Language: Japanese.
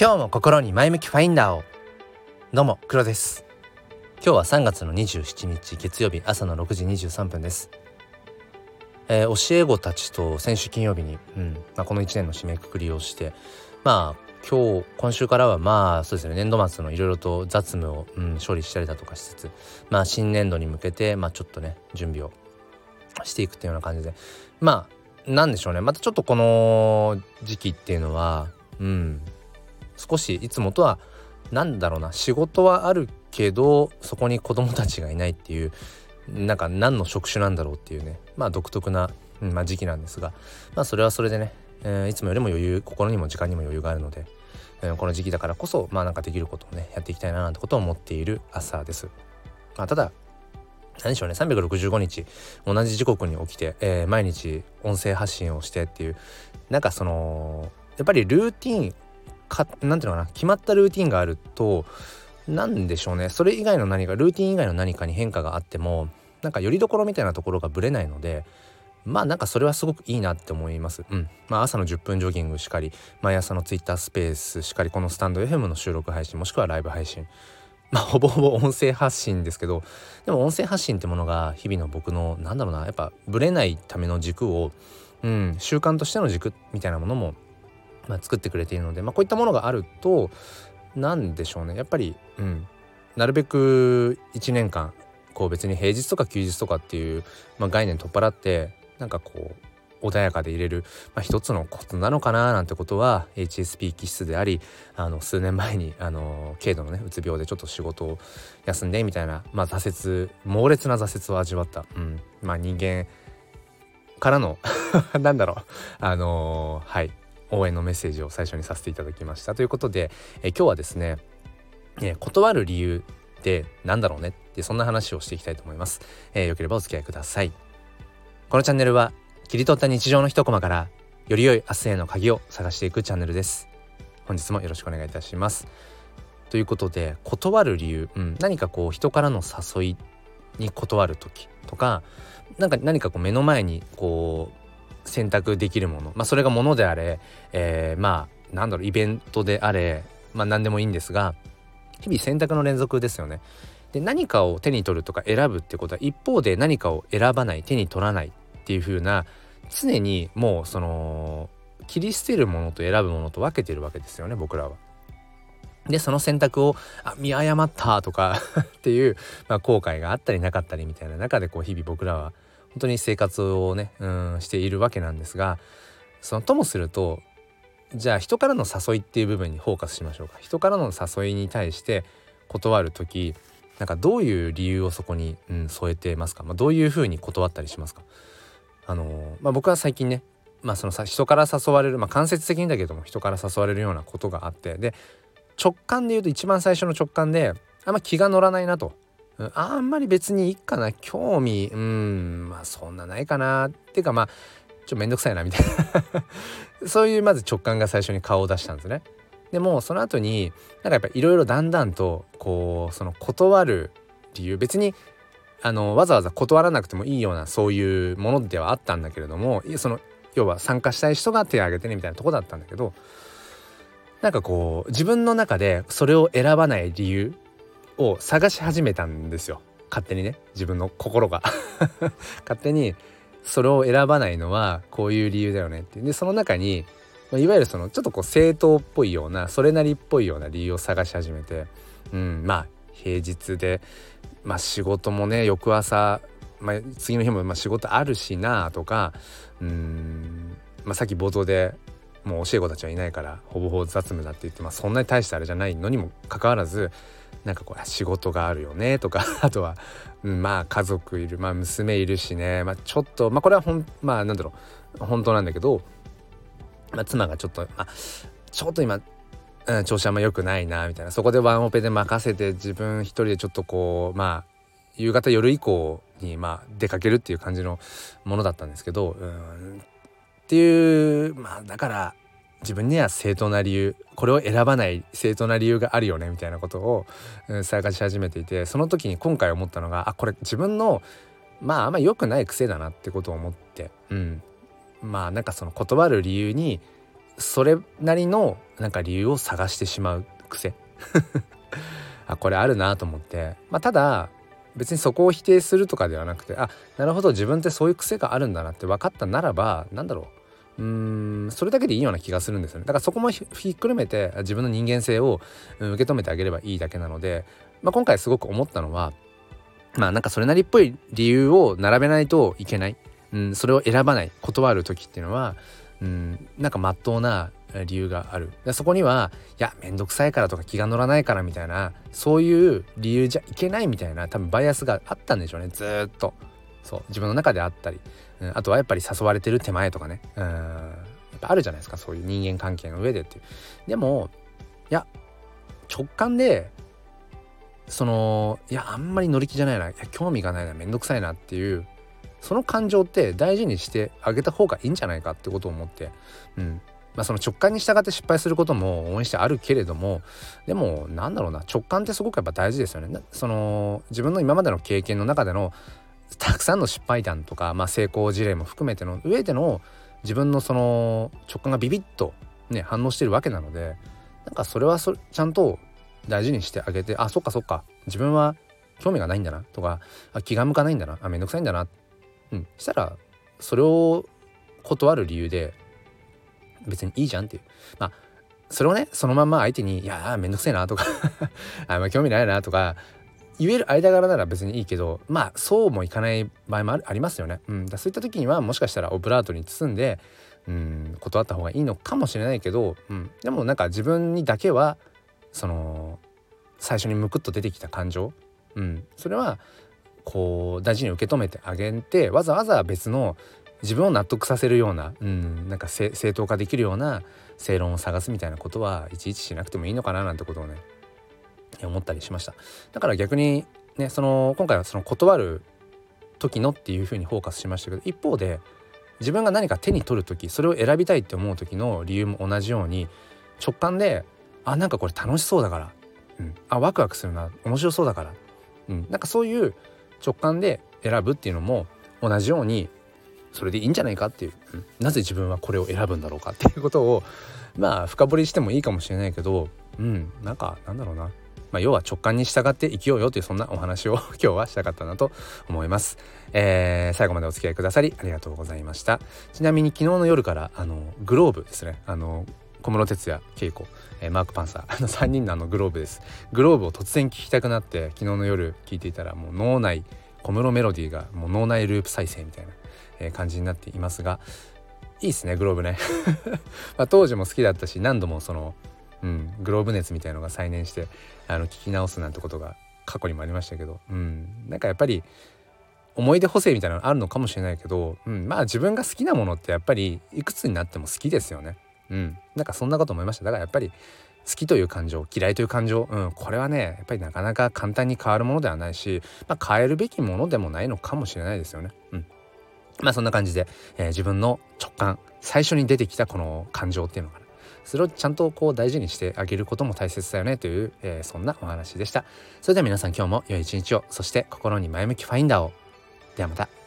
今日も心に前向きファインダーを。どうも黒です。今日は3月の27日月曜日朝の6時23分です。えー、教え子たちと先週金曜日に、うんまあ、この1年の締めくくりをしてまあ今日今週からはまあそうですね。年度末のいろいろと雑務を、うん、処理したりだとかしつつまあ新年度に向けてまあちょっとね準備をしていくっていうような感じで。まあなんでしょうね。またちょっとこの時期っていうのはうん少しいつもとは何だろうな仕事はあるけどそこに子供たちがいないっていうなんか何の職種なんだろうっていうねまあ独特な、まあ、時期なんですがまあそれはそれでね、えー、いつもよりも余裕心にも時間にも余裕があるので、えー、この時期だからこそまあなんかできることをねやっていきたいななんてことを思っている朝です。まあ、ただ何でしょうね365日同じ時刻に起きて、えー、毎日音声発信をしてっていうなんかそのやっぱりルーティンかなんていうのかな決まったルーティンがあると何でしょうねそれ以外の何かルーティン以外の何かに変化があってもなんかよりどころみたいなところがぶれないのでまあなんかそれはすごくいいなって思います。うん。まあ朝の10分ジョギングしかり、毎朝の Twitter スペースしかり、このスタンド FM の収録配信、もしくはライブ配信。まあほぼほぼ音声発信ですけど、でも音声発信ってものが日々の僕の、なんだろうな、やっぱぶれないための軸を、うん、習慣としての軸みたいなものも、まあ、作ってくれているので、まあこういったものがあると、何でしょうね、やっぱり、うん、なるべく1年間こう別に平日とか休日とかっていう、まあ、概念取っ払ってなんかこう穏やかで入れる、まあ、一つのことなのかななんてことは HSP 気質でありあの数年前にあの軽度のねうつ病でちょっと仕事を休んでみたいな、まあ、挫折猛烈な挫折を味わった、うん、まあ人間からの なんだろう。あのー、はい。応援のメッセージを最初にさせていただきました。ということでえ今日はですね、え断る理由って何だろうねってそんな話をしていきたいと思います、えー、よければお付き合いください。このチャンネルは切り取った日常の一コマからより良い明日への鍵を探していくチャンネルです。本日もよろしくお願いいたします。ということで断る理由、うん、何かこう人からの誘いに断る時とか何か何かこう目の前にこう選択できるものまあそれがものであれ、えー、まあなんだろうイベントであれまあ何でもいいんですが日々選択の連続ですよね。で何かを手に取るとか選ぶってことは一方で何かを選ばない手に取らないっていう風な常にもうその切り捨てるものと選ぶものと分けてるわけですよね僕らは。でその選択をあ見誤ったとか っていう、まあ、後悔があったりなかったりみたいな中でこう日々僕らは本当に生活をねうんしているわけなんですがそのともするとじゃあ人からの誘いっていう部分にフォーカスしましょうか。人からの誘いに対して断る時なんかどういう理由をそこに、うん、添えてますか、まあ、どういうふうに断ったりしますか？あの、まあ、僕は最近ね、まあ、そのさ人から誘われる、まあ、間接的にだけども人から誘われるようなことがあってで直感で言うと一番最初の直感であんま気が乗らないなと、あんまり別にいいかな。興味。うん。まあそんなないかな。っていうかまあちょっとめんどくさいなみたいな。そういうまず直感が最初に顔を出したんですね。でもその後になんかやっぱいろいろだんだんとこうその断る理由。別にあのわざわざ断らなくてもいいようなそういうものではあったんだけれどもその要は参加したい人が手を挙げてねみたいなとこだったんだけどなんかこう自分の中でそれを選ばない理由を探し始めたんですよ。勝手にね。自分の心が。勝手にそれを選ばないのはこういう理由だよねって。でその中にいわゆるそのちょっとこう正当っぽいようなそれなりっぽいような理由を探し始めて、うん、まあ平日で、まあ、仕事もね翌朝、まあ、次の日もまあ仕事あるしなとかうん、まあ、さっき冒頭でもう教え子たちはいないからほぼほぼ雑務だって言って、まあ、そんなに大したあれじゃないのにもかかわらずなんかこう仕事があるよねとか あとは、うん、まあ家族いるまあ娘いるしね、まあ、ちょっとまあこれはほんまあなんだろう本当なんだけど、まあ、妻がちょっと、まあ、ちょっと今、うん、調子あんま良くないなみたいなそこでワンオペで任せて自分一人でちょっとこうまあ夕方夜以降にまあ出かけるっていう感じのものだったんですけど、うん、っていうまあだから自分には正当な理由これを選ばない正当な理由があるよねみたいなことを、うん、探し始めていてその時に今回思ったのがあこれ自分のまああんま良くない癖だなってことを思って、うん、まあなんかその断る理由にそれなりのなんか理由を探してしまう癖。あこれあるなと思って。まあただ別にそこを否定するとかではなくてあなるほど自分ってそういう癖があるんだなって分かったならば何だろう。うーんそれだけでいいような気がするんですよね。だからそこもひっくるめて自分の人間性を受け止めてあげればいいだけなので、まあ、今回すごく思ったのはまあなんかそれなりっぽい理由を並べないといけない、うん、それを選ばない断る時っていうのは、うん、なんかまっとうな理由がある。そこにはいや面倒くさいからとか気が乗らないからみたいなそういう理由じゃいけないみたいな多分バイアスがあったんでしょうねずっと。そう自分の中であったり、うん、あとはやっぱり誘われてる手前とかねうんやっぱあるじゃないですかそういう人間関係の上でっていうでもいや直感でそのいやあんまり乗り気じゃないないや興味がないな面倒くさいなっていうその感情って大事にしてあげた方がいいんじゃないかってことを思って、うん、まあ、その直感に従って失敗することも応援してあるけれどもでもなんだろうな直感ってすごくやっぱ大事ですよね。その自分の今までの経験の中でのたくさんの失敗談とか、まあ、成功事例も含めての上での自分のその直感がビビッとね反応してるわけなのでなんかそれはそちゃんと大事にしてあげてあそっかそっか自分は興味がないんだなとかあ気が向かないんだなあめんどくさいんだなうんしたらそれを断る理由で別にいいじゃんっていう。まあそれをねそのまんま相手に「いやめんどくせえな」とか あんま興味ないなとか言える間柄なら別にいいけどまあそうもいかない場合もありますよね。うん、だそういった時にはもしかしたらオブラートに包んでうん断った方がいいのかもしれないけど、うん、でもなんか自分にだけはその最初にムクッと出てきた感情、うん、それはこう大事に受け止めてあげてわざわざ別の自分を納得させるような、うん、なんか正当化できるような正論を探すみたいなことはいちいちしなくてもいいのかななんてことをね。思ったりしました。だから逆にねその今回はその断る時のっていうふうにフォーカスしましたけど一方で自分が何か手に取る時それを選びたいって思う時の理由も同じように直感であなんかこれ楽しそうだから、うん、あワクワクするな面白そうだから、うん、なんかそういう直感で選ぶっていうのも同じようにそれでいいんじゃないかっていう、うん、なぜ自分はこれを選ぶんだろうかっていうことをまあ深掘りしてもいいかもしれないけどうんなんかなんだろうな。まあ、要は直感に従って生きようよというそんなお話を 今日はしたかったなと思います、えー、最後までお付き合いくださりありがとうございました。ちなみに昨日の夜からあのグローブですね。あの小室哲哉恵子、えー、マーク・パンサー。あの3人のあのグローブです。グローブを突然聞きたくなって昨日の夜聞いていたらもう脳内小室メロディーがもう脳内ループ再生みたいなえ感じになっていますがいいっすねグローブね。まあ、当時も好きだったし何度もその、うん、グローブ熱みたいのが再燃してあの聞き直すなんてことが過去にもありましたけど、うん、なんかやっぱり思い出補正みたいなのあるのかもしれないけど、うん、まあ自分が好きなものってやっぱりいくつになっても好きですよね。うん、なんかそんなこと思いました。だからやっぱり好きという感情嫌いという感情、うん、これはねやっぱりなかなか簡単に変わるものではないし、まあ、変えるべきものでもないのかもしれないですよね。うん。まあそんな感じで、えー、自分の直感最初に出てきたこの感情っていうのかな。それをちゃんとこう大事にしてあげることも大切だよねという、えー、そんなお話でした。それでは皆さん今日も良い一日をそして心に前向きファインダーを。ではまた。